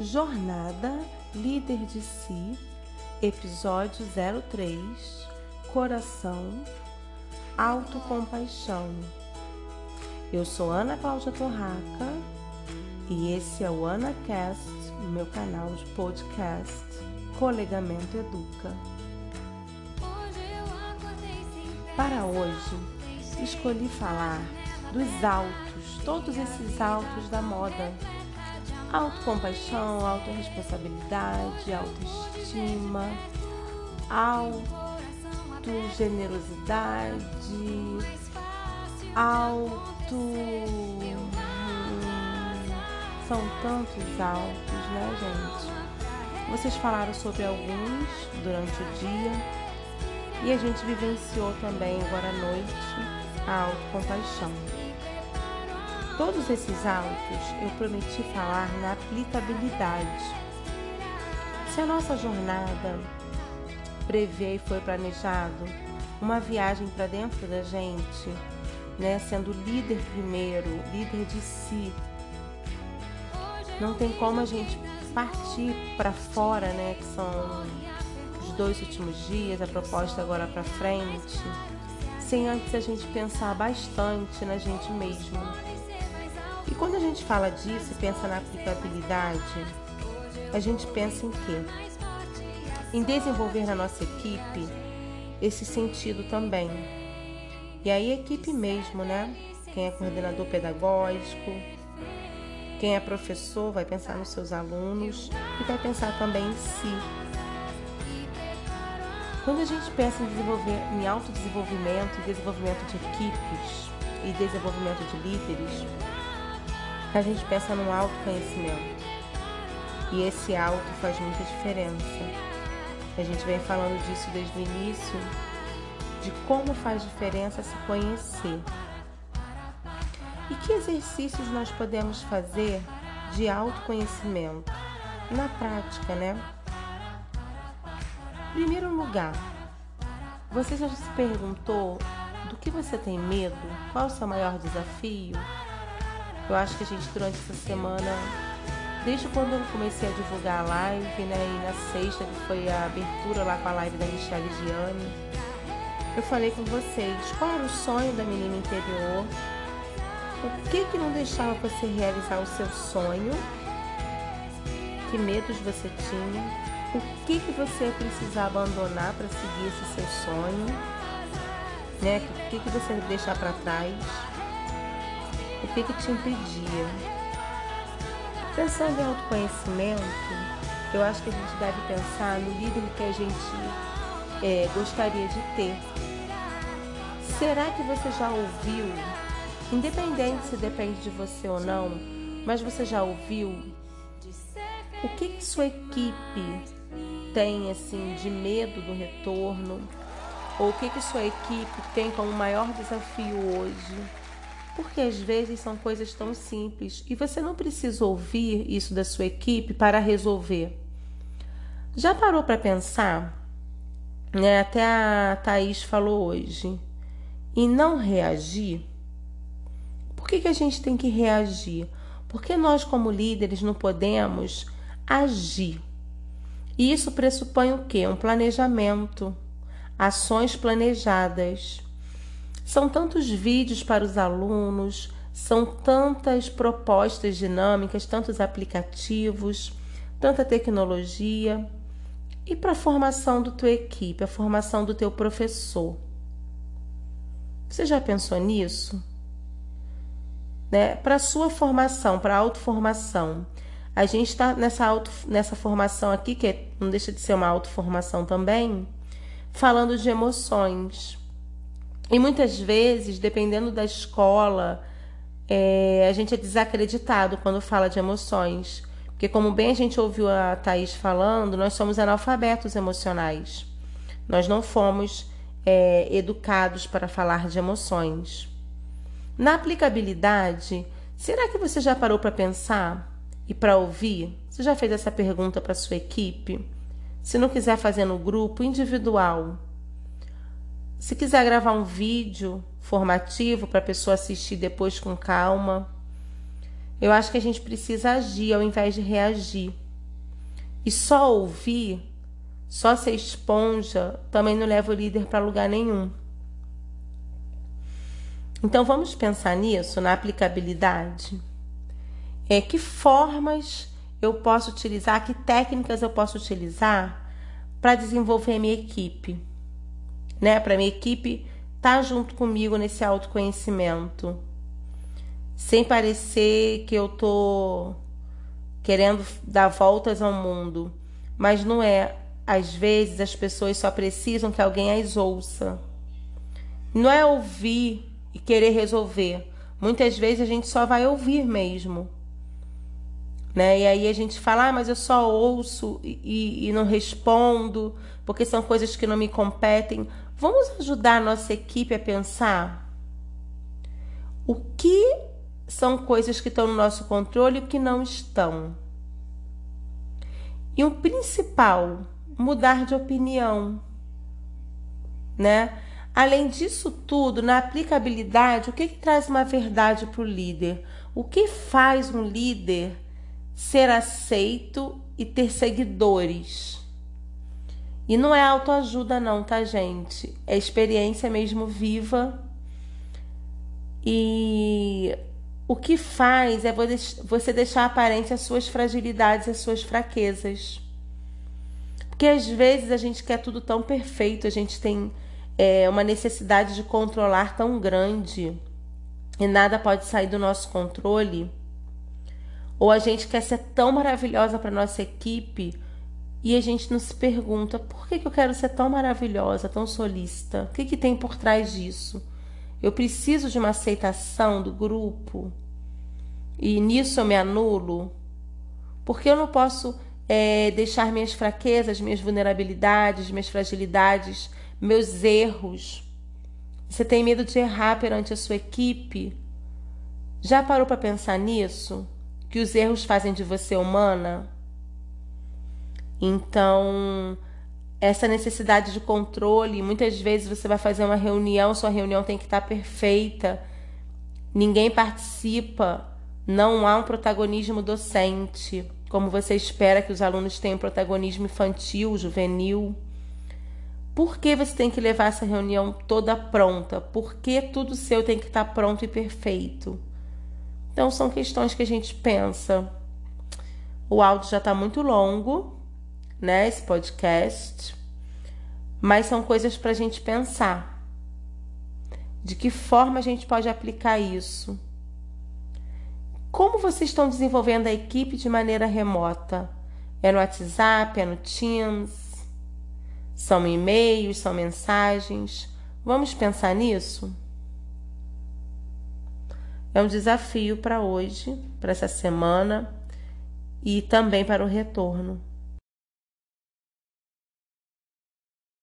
Jornada Líder de Si, episódio 03 Coração, Autocompaixão. Eu sou Ana Cláudia Torraca e esse é o AnaCast, meu canal de podcast Colegamento Educa. Para hoje, escolhi falar dos altos, todos esses altos da moda. Autocompaixão, autorresponsabilidade, autoestima, autogenerosidade, auto. Hum, são tantos altos, né, gente? Vocês falaram sobre alguns durante o dia e a gente vivenciou também agora à noite a autocompaixão. Todos esses autos eu prometi falar na aplicabilidade. Se a nossa jornada prevê e foi planejado uma viagem para dentro da gente, né, sendo líder primeiro, líder de si, não tem como a gente partir para fora, né, que são os dois últimos dias, a proposta agora para frente, sem antes a gente pensar bastante na gente mesmo e quando a gente fala disso e pensa na aplicabilidade, a gente pensa em quê? Em desenvolver na nossa equipe esse sentido também. E aí equipe mesmo, né? Quem é coordenador pedagógico, quem é professor vai pensar nos seus alunos e vai pensar também em si. Quando a gente pensa em desenvolver em autodesenvolvimento, desenvolvimento de equipes e desenvolvimento de líderes, a gente pensa no autoconhecimento. E esse auto faz muita diferença. A gente vem falando disso desde o início, de como faz diferença se conhecer. E que exercícios nós podemos fazer de autoconhecimento? Na prática, né? Primeiro lugar, você já se perguntou do que você tem medo? Qual o seu maior desafio? Eu acho que a gente durante essa semana, desde quando eu comecei a divulgar a live, né, e na sexta que foi a abertura lá com a live da Michelle Gianni, eu falei com vocês qual era o sonho da menina interior, o que que não deixava você realizar o seu sonho, que medos você tinha, o que que você precisava abandonar para seguir esse seu sonho, né? O que que você deixar para trás que, que te impedia. Pensando em autoconhecimento, eu acho que a gente deve pensar no líder que a gente é, gostaria de ter. Será que você já ouviu, independente se depende de você ou não, mas você já ouviu o que, que sua equipe tem assim de medo do retorno? Ou o que, que sua equipe tem como maior desafio hoje? Porque às vezes são coisas tão simples e você não precisa ouvir isso da sua equipe para resolver. Já parou para pensar? Né? Até a Thaís falou hoje. E não reagir? Por que, que a gente tem que reagir? Porque nós, como líderes, não podemos agir. E isso pressupõe o quê? Um planejamento, ações planejadas. São tantos vídeos para os alunos, são tantas propostas dinâmicas, tantos aplicativos, tanta tecnologia. E para a formação da tua equipe, a formação do teu professor? Você já pensou nisso? Né? Para a sua formação, para a autoformação, a gente está nessa, auto, nessa formação aqui, que é, não deixa de ser uma autoformação também, falando de emoções. E muitas vezes, dependendo da escola, é, a gente é desacreditado quando fala de emoções. Porque, como bem a gente ouviu a Thaís falando, nós somos analfabetos emocionais. Nós não fomos é, educados para falar de emoções. Na aplicabilidade, será que você já parou para pensar e para ouvir? Você já fez essa pergunta para sua equipe? Se não quiser fazer no grupo, individual. Se quiser gravar um vídeo formativo para a pessoa assistir depois com calma, eu acho que a gente precisa agir ao invés de reagir. E só ouvir, só ser esponja, também não leva o líder para lugar nenhum. Então vamos pensar nisso, na aplicabilidade. É, que formas eu posso utilizar, que técnicas eu posso utilizar para desenvolver a minha equipe, né? Para minha equipe tá junto comigo nesse autoconhecimento, sem parecer que eu tô querendo dar voltas ao mundo, mas não é. Às vezes as pessoas só precisam que alguém as ouça. Não é ouvir e querer resolver. Muitas vezes a gente só vai ouvir mesmo. Né? E aí a gente fala, ah, mas eu só ouço e, e, não respondo, porque são coisas que não me competem. Vamos ajudar a nossa equipe a pensar o que são coisas que estão no nosso controle e o que não estão. E o principal, mudar de opinião, né? Além disso tudo, na aplicabilidade, o que, que traz uma verdade para o líder? O que faz um líder ser aceito e ter seguidores? E não é autoajuda, não, tá, gente? É experiência mesmo viva. E o que faz é você deixar aparente as suas fragilidades, as suas fraquezas. Porque às vezes a gente quer tudo tão perfeito, a gente tem é, uma necessidade de controlar tão grande e nada pode sair do nosso controle, ou a gente quer ser tão maravilhosa para nossa equipe e a gente não se pergunta por que, que eu quero ser tão maravilhosa, tão solista? O que, que tem por trás disso? Eu preciso de uma aceitação do grupo e nisso eu me anulo? Porque eu não posso é, deixar minhas fraquezas, minhas vulnerabilidades, minhas fragilidades meus erros. Você tem medo de errar perante a sua equipe? Já parou para pensar nisso? Que os erros fazem de você humana? Então, essa necessidade de controle, muitas vezes você vai fazer uma reunião, sua reunião tem que estar perfeita, ninguém participa, não há um protagonismo docente, como você espera que os alunos tenham protagonismo infantil, juvenil. Por que você tem que levar essa reunião toda pronta? Por que tudo seu tem que estar pronto e perfeito? Então, são questões que a gente pensa. O áudio já está muito longo, né? Esse podcast. Mas são coisas para a gente pensar. De que forma a gente pode aplicar isso? Como vocês estão desenvolvendo a equipe de maneira remota? É no WhatsApp? É no Teams? São e-mails, são mensagens. Vamos pensar nisso? É um desafio para hoje, para essa semana e também para o retorno.